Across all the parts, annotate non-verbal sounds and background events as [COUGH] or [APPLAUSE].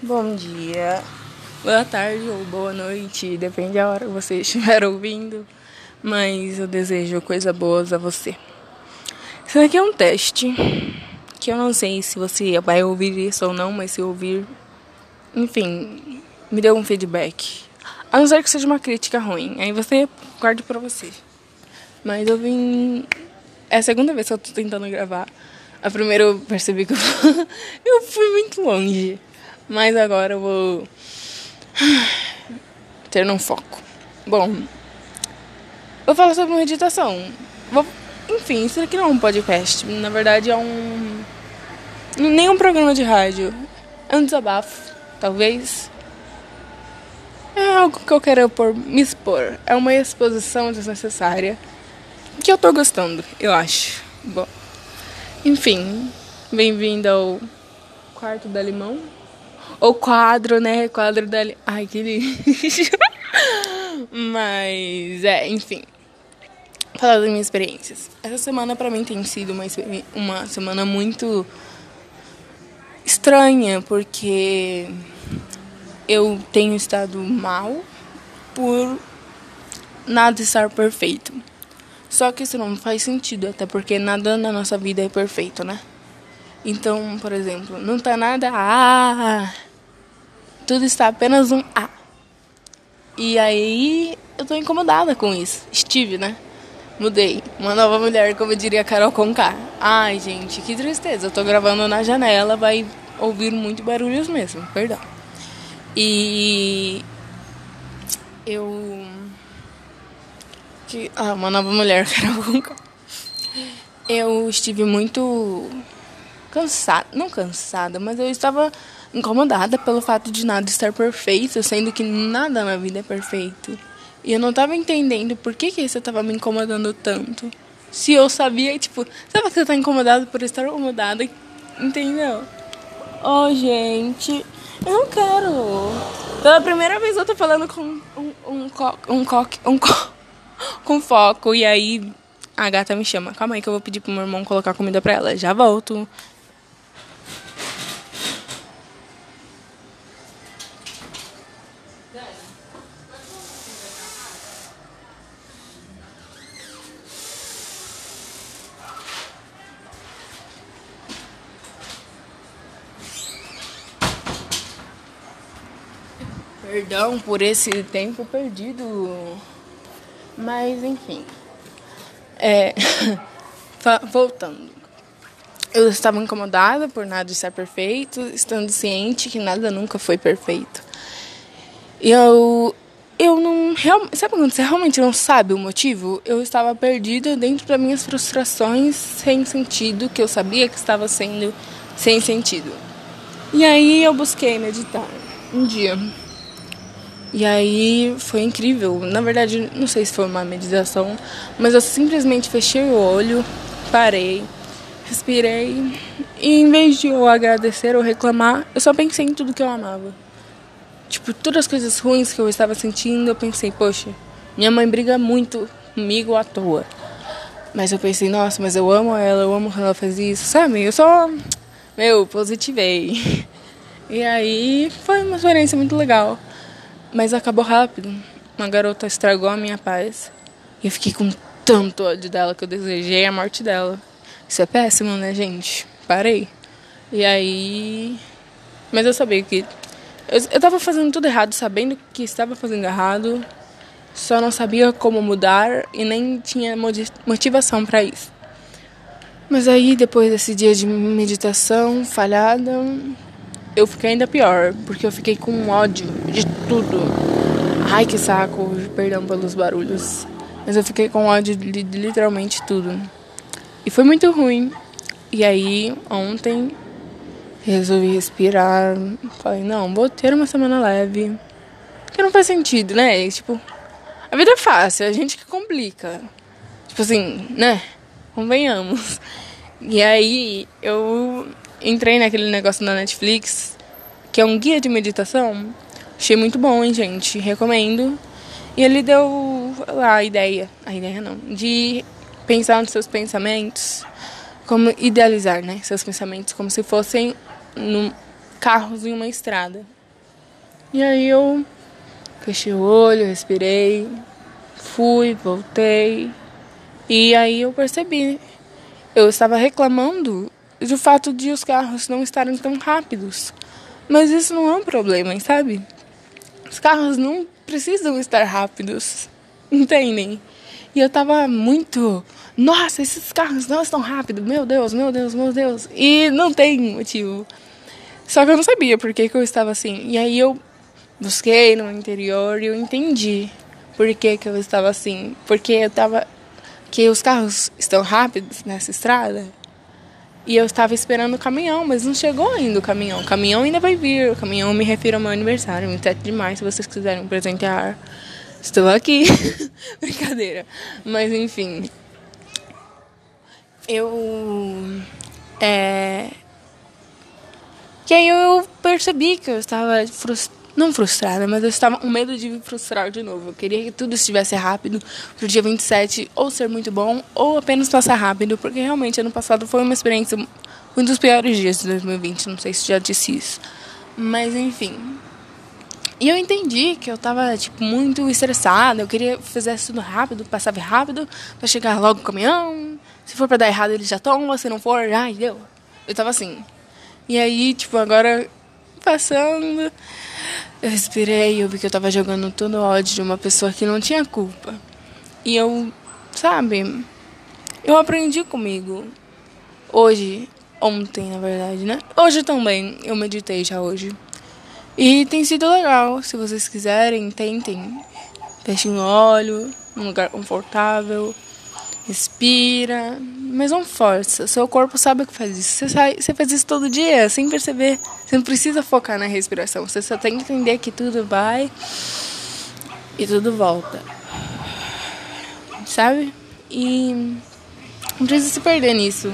Bom dia, boa tarde ou boa noite, depende da hora que você [LAUGHS] estiver ouvindo, mas eu desejo coisas boas a você. Isso aqui é um teste que eu não sei se você vai ouvir isso ou não, mas se ouvir, enfim, me dê um feedback. A não ser que seja uma crítica ruim, aí você guarde pra você. Mas eu vim. É a segunda vez que eu tô tentando gravar. A primeira eu percebi que eu, [LAUGHS] eu fui muito longe. Mas agora eu vou [SIGHS] ter um foco. Bom, vou falar sobre meditação. Vou, enfim, isso aqui não é um podcast. Na verdade é um. Nem um programa de rádio. É um desabafo, talvez. É algo que eu quero por, me expor. É uma exposição desnecessária. Que eu tô gostando, eu acho. Bom. Enfim, bem-vindo ao quarto da limão. Ou quadro, né? Quadro da limão. Ai, que lixo. [LAUGHS] Mas, é, enfim. Falar das minhas experiências. Essa semana pra mim tem sido uma, uma semana muito estranha, porque eu tenho estado mal por nada estar perfeito. Só que isso não faz sentido, até porque nada na nossa vida é perfeito, né? Então, por exemplo, não tá nada A, tudo está apenas um A. E aí eu tô incomodada com isso. Estive, né? Mudei. Uma nova mulher, como diria Carol Conká. Ai, gente, que tristeza. Eu tô gravando na janela, vai ouvir muito barulhos mesmo, perdão. E eu que ah, uma nova mulher, [LAUGHS] Carol Eu estive muito cansada, não cansada, mas eu estava incomodada pelo fato de nada estar perfeito, sendo que nada na vida é perfeito. E eu não estava entendendo por que, que isso estava me incomodando tanto. Se eu sabia, tipo, sabe que você tá incomodado por estar incomodada? Entendeu? Oh, gente, eu não quero. Pela primeira vez eu tô falando com um, um, coque, um coque, um coque [LAUGHS] com foco. E aí a gata me chama. Calma aí que eu vou pedir pro meu irmão colocar comida pra ela. Já volto. Perdão por esse tempo perdido. Mas, enfim. É, [LAUGHS] voltando. Eu estava incomodada por nada estar perfeito, estando ciente que nada nunca foi perfeito. Eu. Eu não. Real, sabe quando você realmente não sabe o motivo? Eu estava perdida dentro das minhas frustrações sem sentido, que eu sabia que estava sendo sem sentido. E aí eu busquei meditar. Um dia e aí foi incrível. Na verdade, não sei se foi uma meditação, mas eu simplesmente fechei o olho, parei, respirei e em vez de eu agradecer ou reclamar, eu só pensei em tudo que eu amava. Tipo, todas as coisas ruins que eu estava sentindo, eu pensei, poxa, minha mãe briga muito comigo à toa. Mas eu pensei, nossa, mas eu amo ela, eu amo quando ela faz isso, sabe? Eu só, meu, positivei. [LAUGHS] E aí foi uma experiência muito legal. Mas acabou rápido. Uma garota estragou a minha paz. E eu fiquei com tanto ódio dela que eu desejei a morte dela. Isso é péssimo, né, gente? Parei. E aí. Mas eu sabia que. Eu, eu tava fazendo tudo errado, sabendo que estava fazendo errado. Só não sabia como mudar e nem tinha motivação para isso. Mas aí, depois desse dia de meditação falhada, eu fiquei ainda pior, porque eu fiquei com ódio de tudo. Ai, que saco, perdão pelos barulhos. Mas eu fiquei com ódio de literalmente tudo. E foi muito ruim. E aí, ontem, resolvi respirar. Falei, não, vou ter uma semana leve. Porque não faz sentido, né? Tipo, a vida é fácil, a gente que complica. Tipo assim, né? Convenhamos. E aí, eu entrei naquele negócio na Netflix, que é um guia de meditação. Achei muito bom, hein, gente? Recomendo. E ele deu a ideia, a ideia não, de pensar nos seus pensamentos, como idealizar, né? Seus pensamentos como se fossem num, carros em uma estrada. E aí eu fechei o olho, respirei, fui, voltei. E aí eu percebi. Eu estava reclamando do fato de os carros não estarem tão rápidos. Mas isso não é um problema, sabe? Os carros não precisam estar rápidos. Entendem? E eu tava muito. Nossa, esses carros não estão rápidos. Meu Deus, meu Deus, meu Deus. E não tem motivo. Só que eu não sabia por que, que eu estava assim. E aí eu busquei no interior e eu entendi por que, que eu estava assim. Porque eu tava. Que os carros estão rápidos nessa estrada. E eu estava esperando o caminhão, mas não chegou ainda o caminhão. O caminhão ainda vai vir. O caminhão me refiro ao meu aniversário, 27 de maio, se vocês quiserem presentear. Estou aqui. [LAUGHS] Brincadeira. Mas enfim. Eu. É. Que aí eu percebi que eu estava frustrada não frustrada, mas eu estava com medo de me frustrar de novo. Eu queria que tudo estivesse rápido pro dia 27, ou ser muito bom, ou apenas passar rápido, porque realmente ano passado foi uma experiência, um dos piores dias de 2020, não sei se já disse isso. Mas enfim. E eu entendi que eu estava tipo, muito estressada, eu queria que fizesse tudo rápido, passava rápido, para chegar logo o caminhão. Se for para dar errado, ele já toma, se não for, ai, deu. Eu tava assim. E aí, tipo, agora passando. Eu respirei eu vi que eu tava jogando todo o ódio de uma pessoa que não tinha culpa. E eu, sabe, eu aprendi comigo. Hoje, ontem na verdade, né? Hoje também, eu meditei já hoje. E tem sido legal. Se vocês quiserem, tentem. Fechem o olho, num lugar confortável. Respira, mas não força. Seu corpo sabe que faz isso. Você, sai, você faz isso todo dia, sem perceber. Você não precisa focar na respiração. Você só tem que entender que tudo vai e tudo volta. Sabe? E não precisa se perder nisso.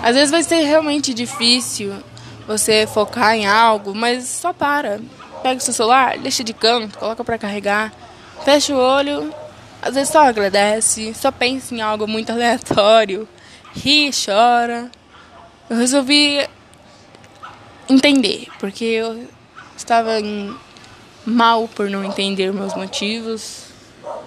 Às vezes vai ser realmente difícil você focar em algo, mas só para. Pega o seu celular, deixa de canto, coloca para carregar, fecha o olho às vezes só agradece, só pensa em algo muito [LAUGHS] aleatório, ri, chora. Eu resolvi entender, porque eu estava mal por não entender meus motivos,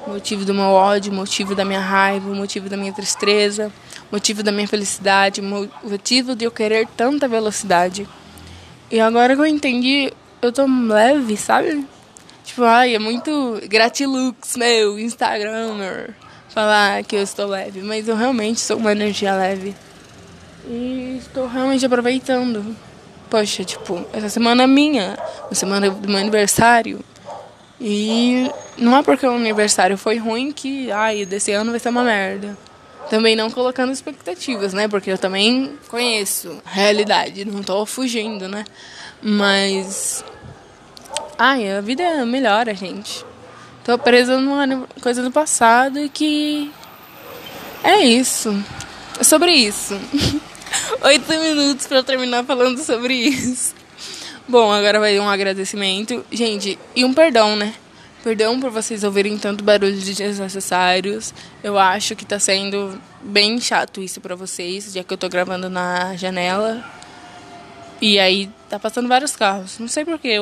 motivo do meu ódio, motivo da minha raiva, motivo da minha tristeza, motivo da minha felicidade, motivo de eu querer tanta velocidade. E agora que eu entendi, eu tô leve, sabe? Tipo, ai, é muito gratilux, meu, Instagramer, falar que eu estou leve. Mas eu realmente sou uma energia leve. E estou realmente aproveitando. Poxa, tipo, essa semana é minha, a semana do meu aniversário. E não é porque o aniversário foi ruim que, ai, desse ano vai ser uma merda. Também não colocando expectativas, né? Porque eu também conheço a realidade, não tô fugindo, né? Mas Ai, a vida melhora, gente. Tô presa numa coisa do passado e que. É isso. É sobre isso. [LAUGHS] Oito minutos para terminar falando sobre isso. Bom, agora vai um agradecimento. Gente, e um perdão, né? Perdão por vocês ouvirem tanto barulho de desnecessários. Eu acho que tá sendo bem chato isso para vocês, já que eu tô gravando na janela. E aí tá passando vários carros. Não sei porquê.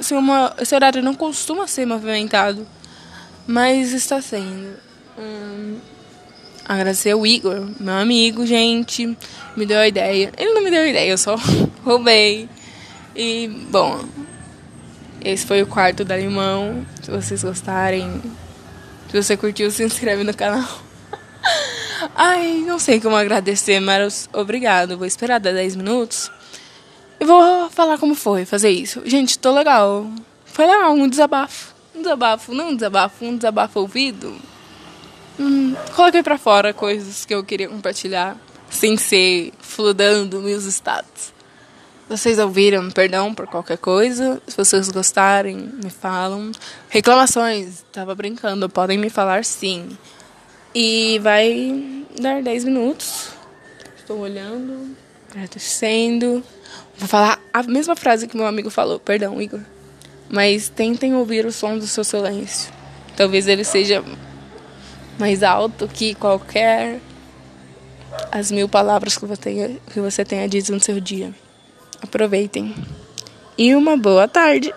Esse, uma, esse horário não costuma ser movimentado. Mas está sendo. Hum, agradecer o Igor, meu amigo, gente. Me deu a ideia. Ele não me deu a ideia, eu só [LAUGHS] roubei. E, bom. Esse foi o quarto da Limão. Se vocês gostarem. Se você curtiu, se inscreve no canal. [LAUGHS] Ai, não sei como agradecer, mas obrigado. Vou esperar 10 minutos. Eu vou falar como foi fazer isso. Gente, tô legal. Foi legal, um desabafo. Um desabafo, não um desabafo, um desabafo ouvido. Hum, coloquei pra fora coisas que eu queria compartilhar, sem ser fludando meus status. Vocês ouviram, perdão por qualquer coisa. Se vocês gostarem, me falam. Reclamações, tava brincando, podem me falar sim. E vai dar 10 minutos. Estou olhando, agradecendo. Vou falar a mesma frase que meu amigo falou, perdão, Igor. Mas tentem ouvir o som do seu silêncio. Talvez ele seja mais alto que qualquer as mil palavras que você tenha, que você tenha dito no seu dia. Aproveitem. e uma boa tarde.